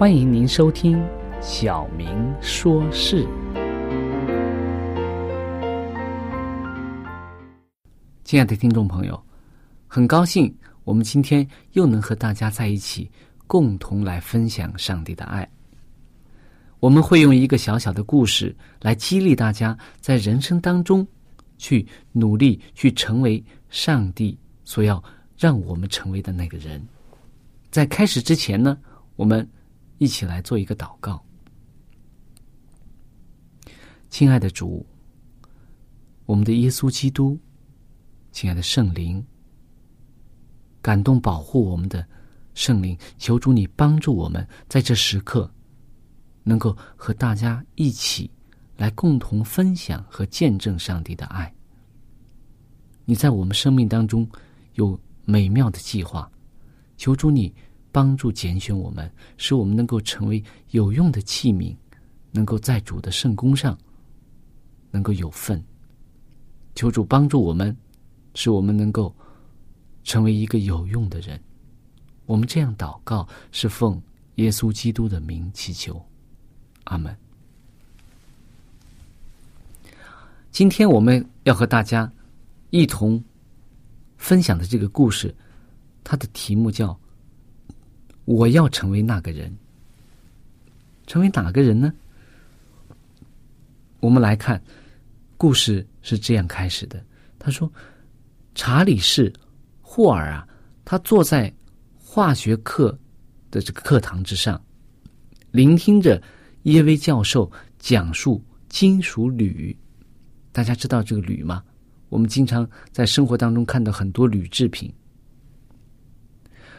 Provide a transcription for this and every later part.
欢迎您收听《小明说事》。亲爱的听众朋友，很高兴我们今天又能和大家在一起，共同来分享上帝的爱。我们会用一个小小的故事来激励大家，在人生当中去努力，去成为上帝所要让我们成为的那个人。在开始之前呢，我们。一起来做一个祷告，亲爱的主，我们的耶稣基督，亲爱的圣灵，感动保护我们的圣灵，求主你帮助我们在这时刻，能够和大家一起来共同分享和见证上帝的爱。你在我们生命当中有美妙的计划，求主你。帮助拣选我们，使我们能够成为有用的器皿，能够在主的圣功上能够有份。求主帮助我们，使我们能够成为一个有用的人。我们这样祷告，是奉耶稣基督的名祈求，阿门。今天我们要和大家一同分享的这个故事，它的题目叫。我要成为那个人，成为哪个人呢？我们来看，故事是这样开始的。他说：“查理士·霍尔啊，他坐在化学课的这个课堂之上，聆听着耶威教授讲述金属铝。大家知道这个铝吗？我们经常在生活当中看到很多铝制品。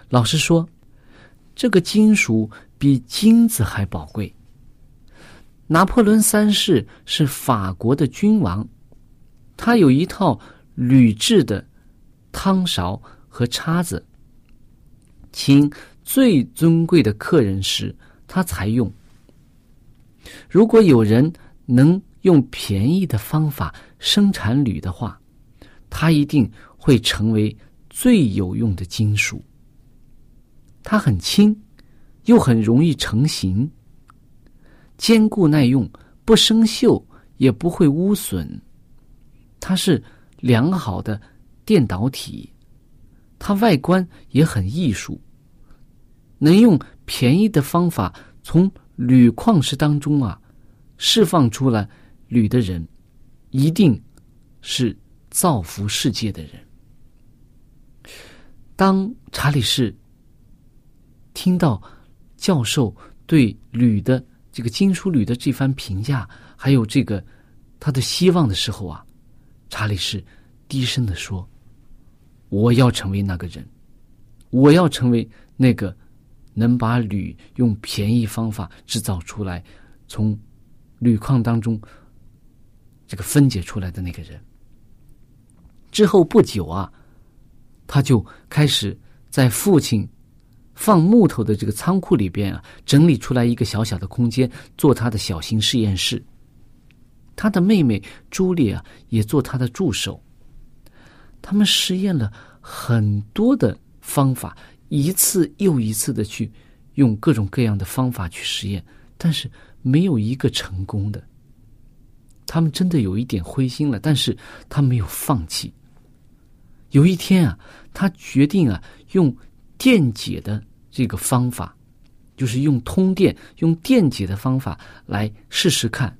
老师说。”这个金属比金子还宝贵。拿破仑三世是法国的君王，他有一套铝制的汤勺和叉子，请最尊贵的客人时他才用。如果有人能用便宜的方法生产铝的话，它一定会成为最有用的金属。它很轻，又很容易成型，坚固耐用，不生锈，也不会污损。它是良好的电导体，它外观也很艺术。能用便宜的方法从铝矿石当中啊释放出来铝的人，一定是造福世界的人。当查理士。听到教授对铝的这个金属铝的这番评价，还有这个他的希望的时候啊，查理士低声的说：“我要成为那个人，我要成为那个能把铝用便宜方法制造出来，从铝矿当中这个分解出来的那个人。”之后不久啊，他就开始在父亲。放木头的这个仓库里边啊，整理出来一个小小的空间，做他的小型实验室。他的妹妹朱莉啊，也做他的助手。他们实验了很多的方法，一次又一次的去用各种各样的方法去实验，但是没有一个成功的。他们真的有一点灰心了，但是他没有放弃。有一天啊，他决定啊，用电解的。这个方法，就是用通电、用电解的方法来试试看。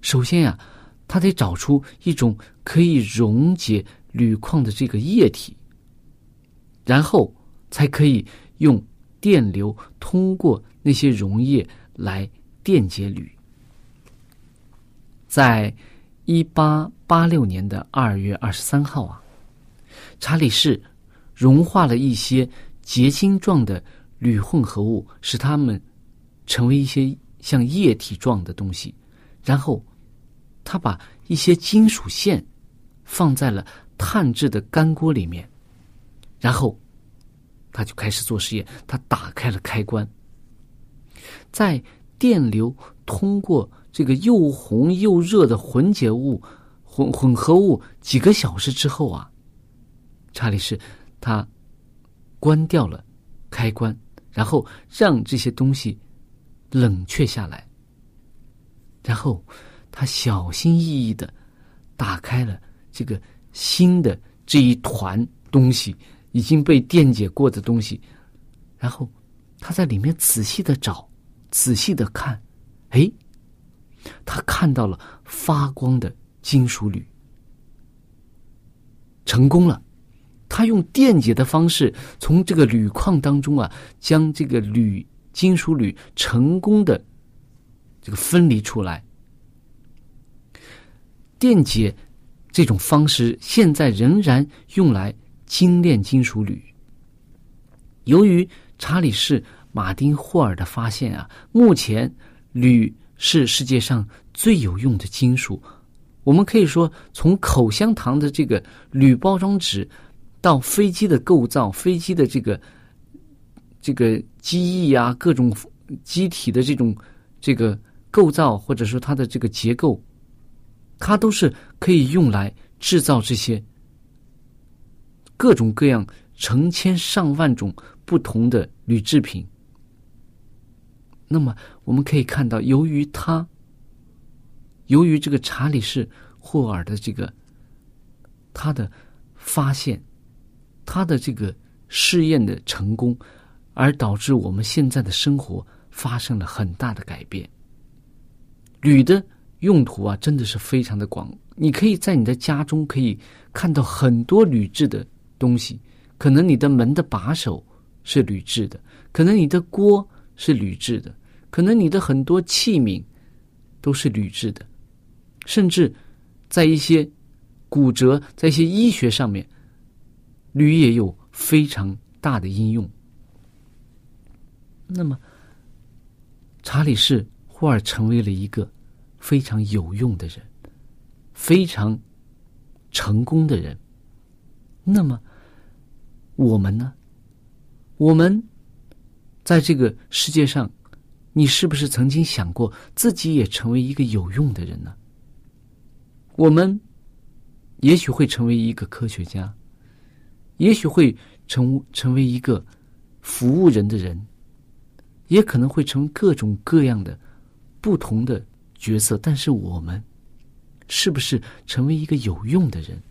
首先呀，他得找出一种可以溶解铝矿的这个液体，然后才可以用电流通过那些溶液来电解铝。在一八八六年的二月二十三号啊，查理士融化了一些。结晶状的铝混合物使它们成为一些像液体状的东西，然后他把一些金属线放在了碳制的干锅里面，然后他就开始做实验。他打开了开关，在电流通过这个又红又热的混解物混混合物几个小时之后啊，查理士他。关掉了开关，然后让这些东西冷却下来。然后他小心翼翼的打开了这个新的这一团东西，已经被电解过的东西。然后他在里面仔细的找，仔细的看，哎，他看到了发光的金属铝，成功了。他用电解的方式从这个铝矿当中啊，将这个铝金属铝成功的这个分离出来。电解这种方式现在仍然用来精炼金属铝。由于查理士马丁霍尔的发现啊，目前铝是世界上最有用的金属。我们可以说，从口香糖的这个铝包装纸。到飞机的构造，飞机的这个这个机翼啊，各种机体的这种这个构造，或者说它的这个结构，它都是可以用来制造这些各种各样、成千上万种不同的铝制品。那么我们可以看到，由于它，由于这个查理士霍尔的这个他的发现。他的这个试验的成功，而导致我们现在的生活发生了很大的改变。铝的用途啊，真的是非常的广。你可以在你的家中可以看到很多铝制的东西，可能你的门的把手是铝制的，可能你的锅是铝制的，可能你的很多器皿都是铝制的，甚至在一些骨折，在一些医学上面。铝也有非常大的应用。那么，查理士霍尔成为了一个非常有用的人，非常成功的人。那么，我们呢？我们在这个世界上，你是不是曾经想过自己也成为一个有用的人呢？我们也许会成为一个科学家。也许会成成为一个服务人的人，也可能会成为各种各样的不同的角色。但是我们是不是成为一个有用的人？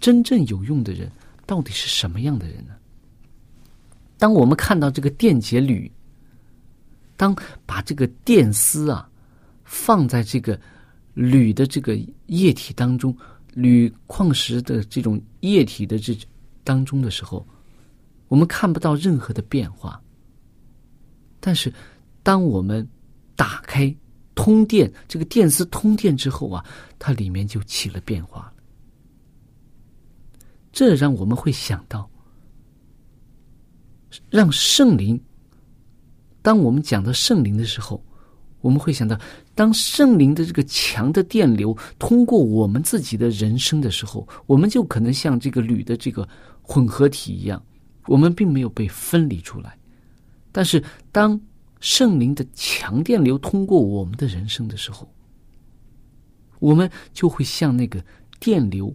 真正有用的人到底是什么样的人呢？当我们看到这个电解铝，当把这个电丝啊放在这个铝的这个液体当中，铝矿石的这种液体的这种。当中的时候，我们看不到任何的变化。但是，当我们打开通电这个电丝通电之后啊，它里面就起了变化了。这让我们会想到，让圣灵。当我们讲到圣灵的时候，我们会想到，当圣灵的这个强的电流通过我们自己的人生的时候，我们就可能像这个铝的这个混合体一样，我们并没有被分离出来。但是，当圣灵的强电流通过我们的人生的时候，我们就会像那个电流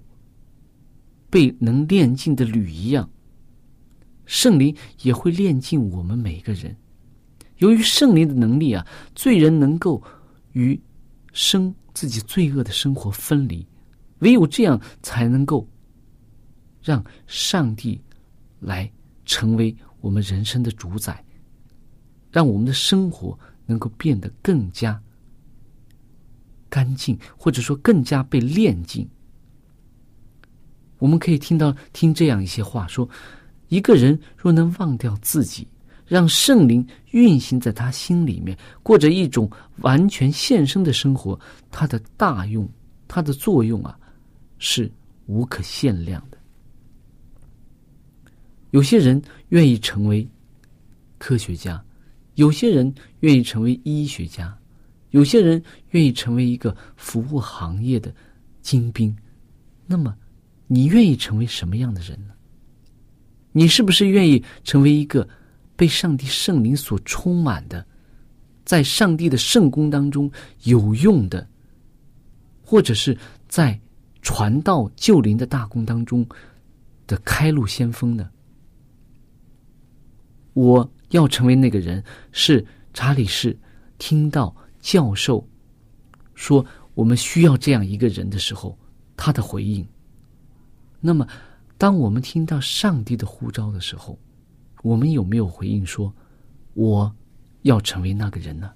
被能炼尽的铝一样，圣灵也会炼尽我们每个人。由于圣灵的能力啊，罪人能够与生自己罪恶的生活分离，唯有这样才能够让上帝来成为我们人生的主宰，让我们的生活能够变得更加干净，或者说更加被炼净。我们可以听到听这样一些话说：一个人若能忘掉自己。让圣灵运行在他心里面，过着一种完全献身的生活，它的大用，它的作用啊，是无可限量。有些人愿意成为科学家，有些人愿意成为医学家，有些人愿意成为一个服务行业的精兵。那么，你愿意成为什么样的人呢？你是不是愿意成为一个？被上帝圣灵所充满的，在上帝的圣功当中有用的，或者是在传道救灵的大功当中的开路先锋呢？我要成为那个人，是查理士听到教授说我们需要这样一个人的时候，他的回应。那么，当我们听到上帝的呼召的时候。我们有没有回应说，我要成为那个人呢？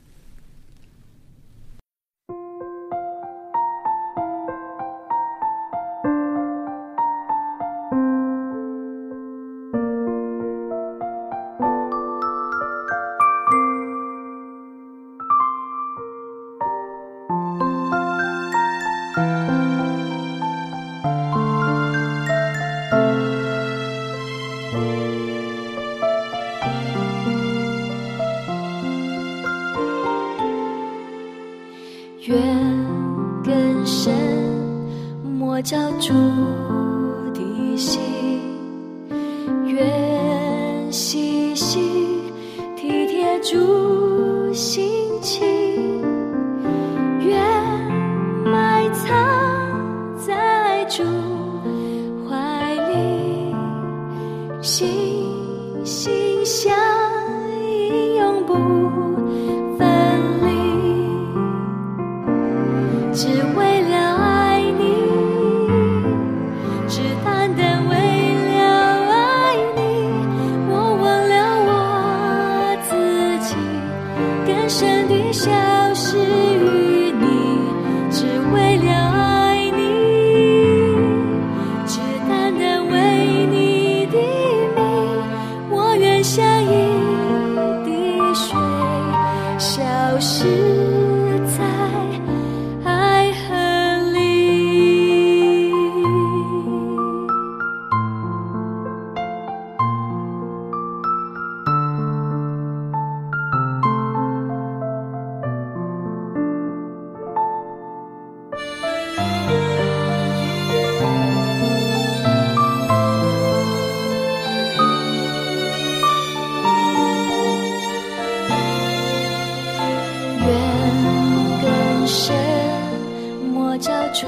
住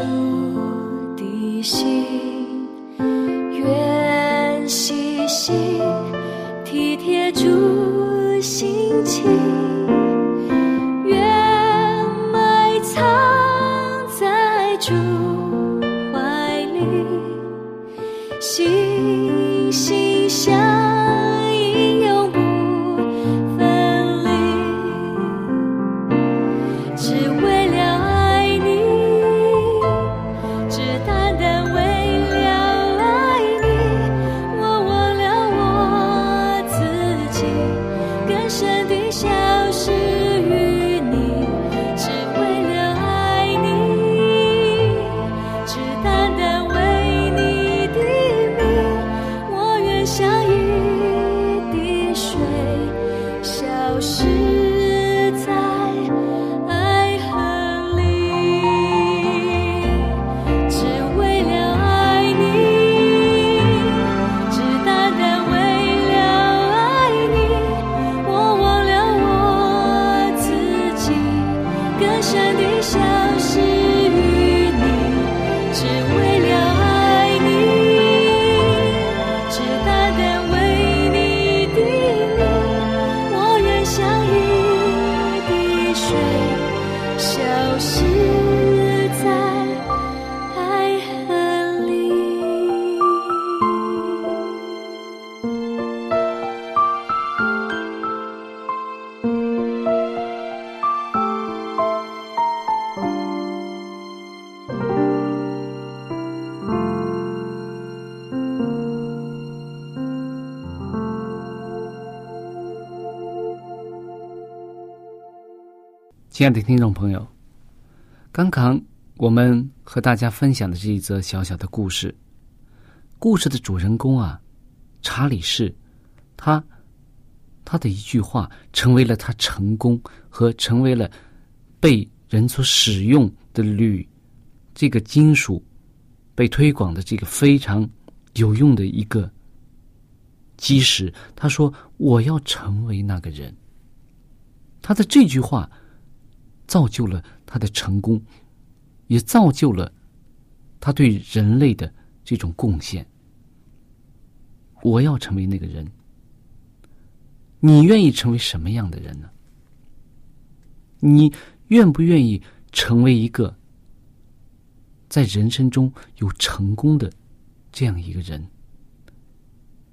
的心。亲爱的听众朋友，刚刚我们和大家分享的这一则小小的故事，故事的主人公啊，查理士，他他的一句话成为了他成功和成为了被人所使用的铝这个金属被推广的这个非常有用的一个基石。他说：“我要成为那个人。”他的这句话。造就了他的成功，也造就了他对人类的这种贡献。我要成为那个人，你愿意成为什么样的人呢？你愿不愿意成为一个在人生中有成功的这样一个人？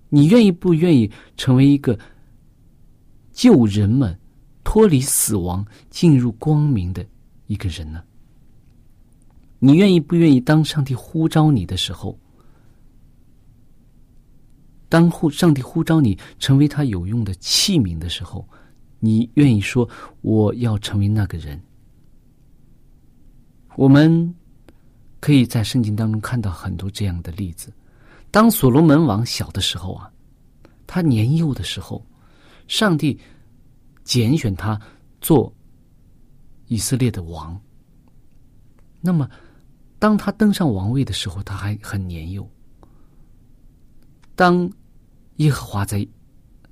你愿意不愿意成为一个救人们？脱离死亡，进入光明的一个人呢？你愿意不愿意？当上帝呼召你的时候，当呼上帝呼召你成为他有用的器皿的时候，你愿意说我要成为那个人？我们可以在圣经当中看到很多这样的例子。当所罗门王小的时候啊，他年幼的时候，上帝。拣选他做以色列的王。那么，当他登上王位的时候，他还很年幼。当耶和华在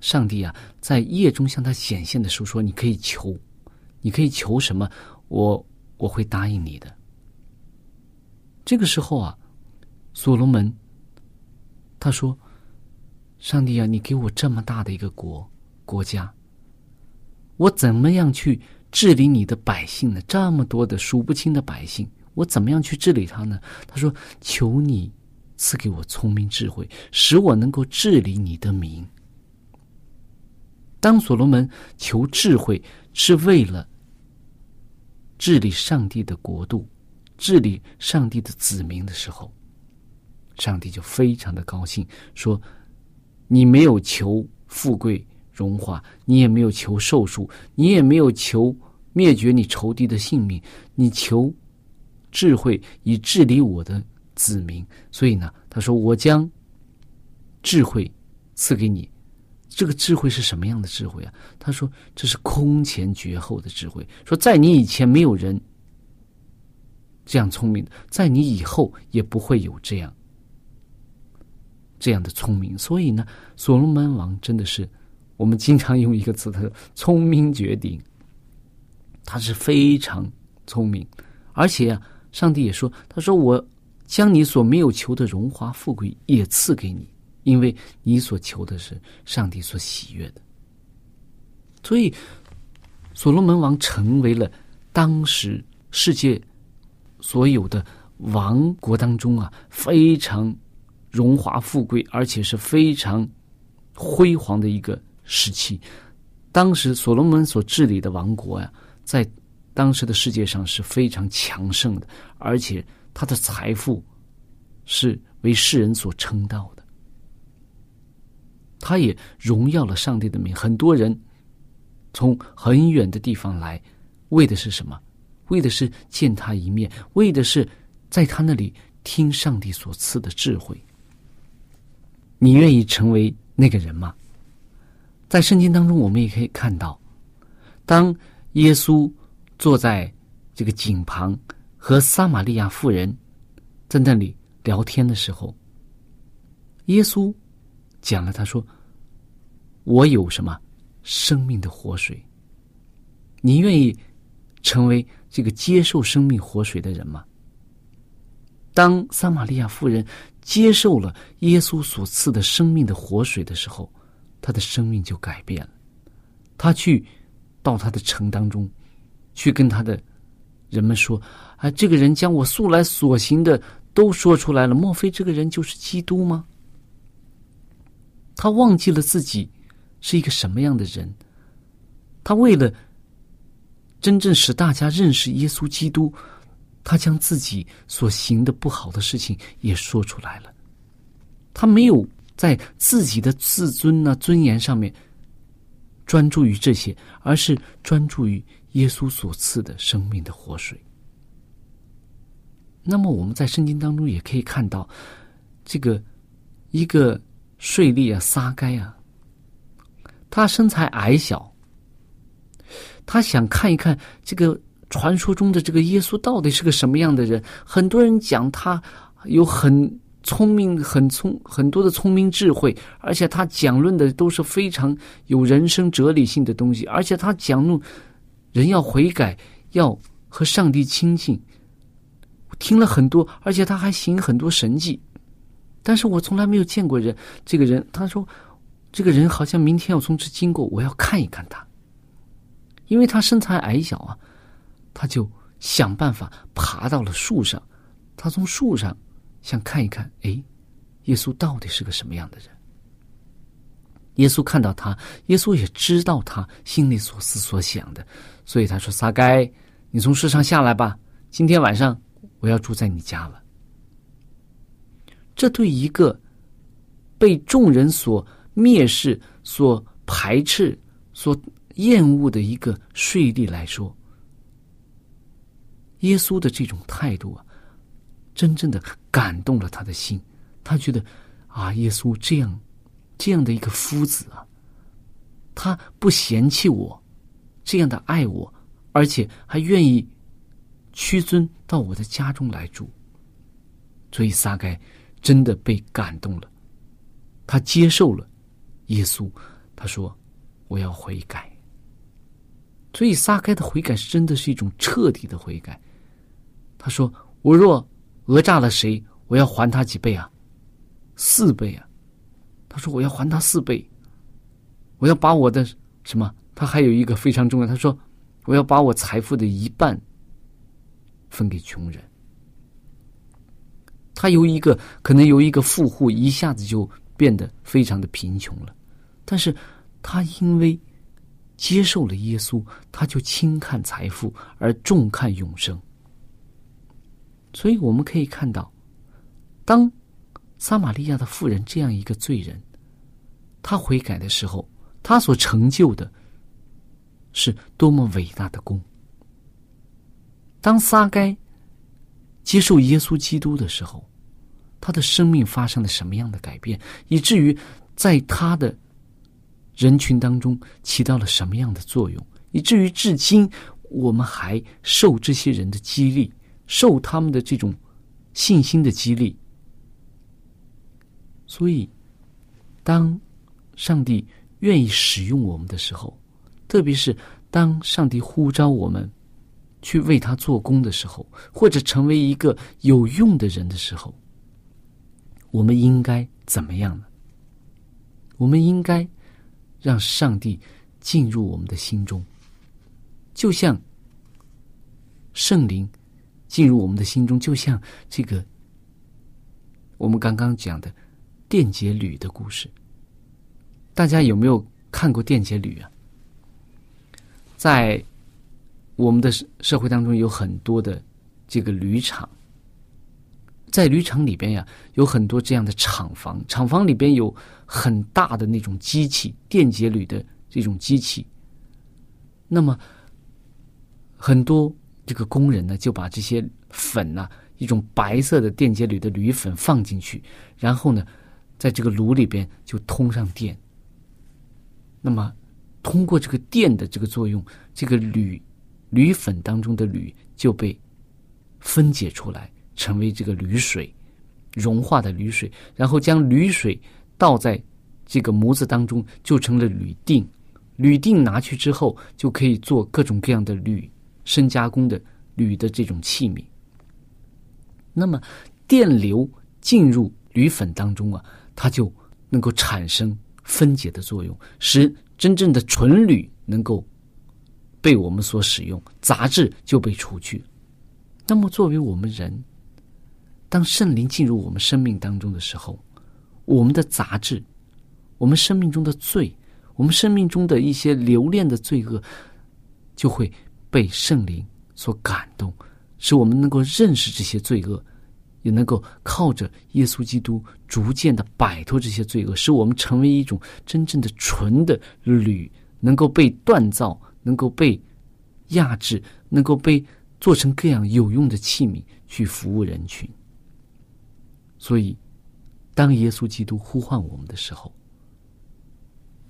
上帝啊在夜中向他显现的时候，说：“你可以求，你可以求什么，我我会答应你的。”这个时候啊，所罗门他说：“上帝啊，你给我这么大的一个国国家。”我怎么样去治理你的百姓呢？这么多的数不清的百姓，我怎么样去治理他呢？他说：“求你赐给我聪明智慧，使我能够治理你的民。”当所罗门求智慧是为了治理上帝的国度、治理上帝的子民的时候，上帝就非常的高兴，说：“你没有求富贵。”融化，你也没有求寿数，你也没有求灭绝你仇敌的性命，你求智慧以治理我的子民。所以呢，他说：“我将智慧赐给你。”这个智慧是什么样的智慧啊？他说：“这是空前绝后的智慧。说在你以前没有人这样聪明，在你以后也不会有这样这样的聪明。所以呢，所罗门王真的是。”我们经常用一个词，他说“聪明绝顶”，他是非常聪明，而且啊，上帝也说：“他说我将你所没有求的荣华富贵也赐给你，因为你所求的是上帝所喜悦的。”所以，所罗门王成为了当时世界所有的王国当中啊非常荣华富贵，而且是非常辉煌的一个。时期，当时所罗门所治理的王国呀，在当时的世界上是非常强盛的，而且他的财富是为世人所称道的。他也荣耀了上帝的名，很多人从很远的地方来，为的是什么？为的是见他一面，为的是在他那里听上帝所赐的智慧。你愿意成为那个人吗？在圣经当中，我们也可以看到，当耶稣坐在这个井旁和撒玛利亚妇人在那里聊天的时候，耶稣讲了，他说：“我有什么生命的活水？你愿意成为这个接受生命活水的人吗？”当撒玛利亚妇人接受了耶稣所赐的生命的活水的时候，他的生命就改变了，他去到他的城当中，去跟他的人们说：“啊，这个人将我素来所行的都说出来了，莫非这个人就是基督吗？”他忘记了自己是一个什么样的人，他为了真正使大家认识耶稣基督，他将自己所行的不好的事情也说出来了，他没有。在自己的自尊呢、尊严上面专注于这些，而是专注于耶稣所赐的生命的活水。那么我们在圣经当中也可以看到，这个一个税吏啊，撒该啊，他身材矮小，他想看一看这个传说中的这个耶稣到底是个什么样的人。很多人讲他有很聪明、很聪很多的聪明智慧，而且他讲论的都是非常有人生哲理性的东西，而且他讲论人要悔改，要和上帝亲近。听了很多，而且他还行很多神迹，但是我从来没有见过人。这个人他说，这个人好像明天要从这经过，我要看一看他，因为他身材矮小啊，他就想办法爬到了树上，他从树上想看一看，哎，耶稣到底是个什么样的人？耶稣看到他，耶稣也知道他心里所思所想的，所以他说：“撒该，你从树上下来吧，今天晚上。”我要住在你家了。这对一个被众人所蔑视、所排斥、所厌恶的一个税吏来说，耶稣的这种态度啊，真正的感动了他的心。他觉得啊，耶稣这样这样的一个夫子啊，他不嫌弃我，这样的爱我，而且还愿意。屈尊到我的家中来住，所以撒该真的被感动了，他接受了耶稣。他说：“我要悔改。”所以撒该的悔改是真的是一种彻底的悔改。他说：“我若讹诈了谁，我要还他几倍啊？四倍啊！”他说：“我要还他四倍，我要把我的什么？他还有一个非常重要。他说：我要把我财富的一半。”分给穷人，他由一个可能由一个富户一下子就变得非常的贫穷了，但是他因为接受了耶稣，他就轻看财富而重看永生。所以我们可以看到，当撒玛利亚的妇人这样一个罪人，他悔改的时候，他所成就的是多么伟大的功。当撒该接受耶稣基督的时候，他的生命发生了什么样的改变，以至于在他的人群当中起到了什么样的作用，以至于至今我们还受这些人的激励，受他们的这种信心的激励。所以，当上帝愿意使用我们的时候，特别是当上帝呼召我们。去为他做工的时候，或者成为一个有用的人的时候，我们应该怎么样呢？我们应该让上帝进入我们的心中，就像圣灵进入我们的心中，就像这个我们刚刚讲的电解铝的故事。大家有没有看过电解铝啊？在我们的社会当中有很多的这个铝厂，在铝厂里边呀，有很多这样的厂房，厂房里边有很大的那种机器，电解铝的这种机器。那么，很多这个工人呢，就把这些粉呐，一种白色的电解铝的铝粉放进去，然后呢，在这个炉里边就通上电。那么，通过这个电的这个作用，这个铝。铝粉当中的铝就被分解出来，成为这个铝水，融化的铝水，然后将铝水倒在这个模子当中，就成了铝锭。铝锭拿去之后，就可以做各种各样的铝深加工的铝的这种器皿。那么，电流进入铝粉当中啊，它就能够产生分解的作用，使真正的纯铝能够。被我们所使用，杂质就被除去。那么，作为我们人，当圣灵进入我们生命当中的时候，我们的杂质，我们生命中的罪，我们生命中的一些留恋的罪恶，就会被圣灵所感动，使我们能够认识这些罪恶，也能够靠着耶稣基督逐渐的摆脱这些罪恶，使我们成为一种真正的纯的铝，能够被锻造。能够被压制，能够被做成各样有用的器皿去服务人群。所以，当耶稣基督呼唤我们的时候，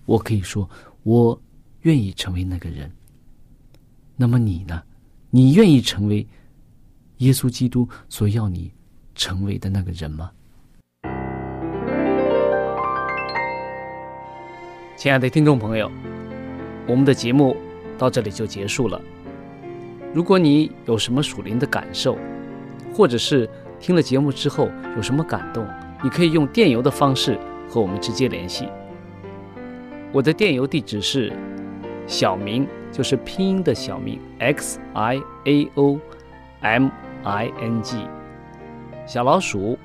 我可以说，我愿意成为那个人。那么你呢？你愿意成为耶稣基督所要你成为的那个人吗？亲爱的听众朋友，我们的节目到这里就结束了。如果你有什么属灵的感受，或者是听了节目之后有什么感动，你可以用电邮的方式和我们直接联系。我的电邮地址是小明。就是拼音的小名 x i a o m i n g 小老鼠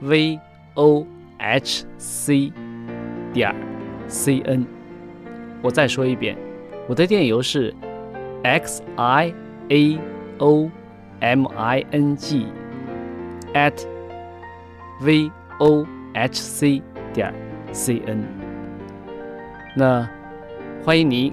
v o h c 点 c n。我再说一遍，我的电邮是 x i a o m i n g at v o h c 点 c n。那欢迎你。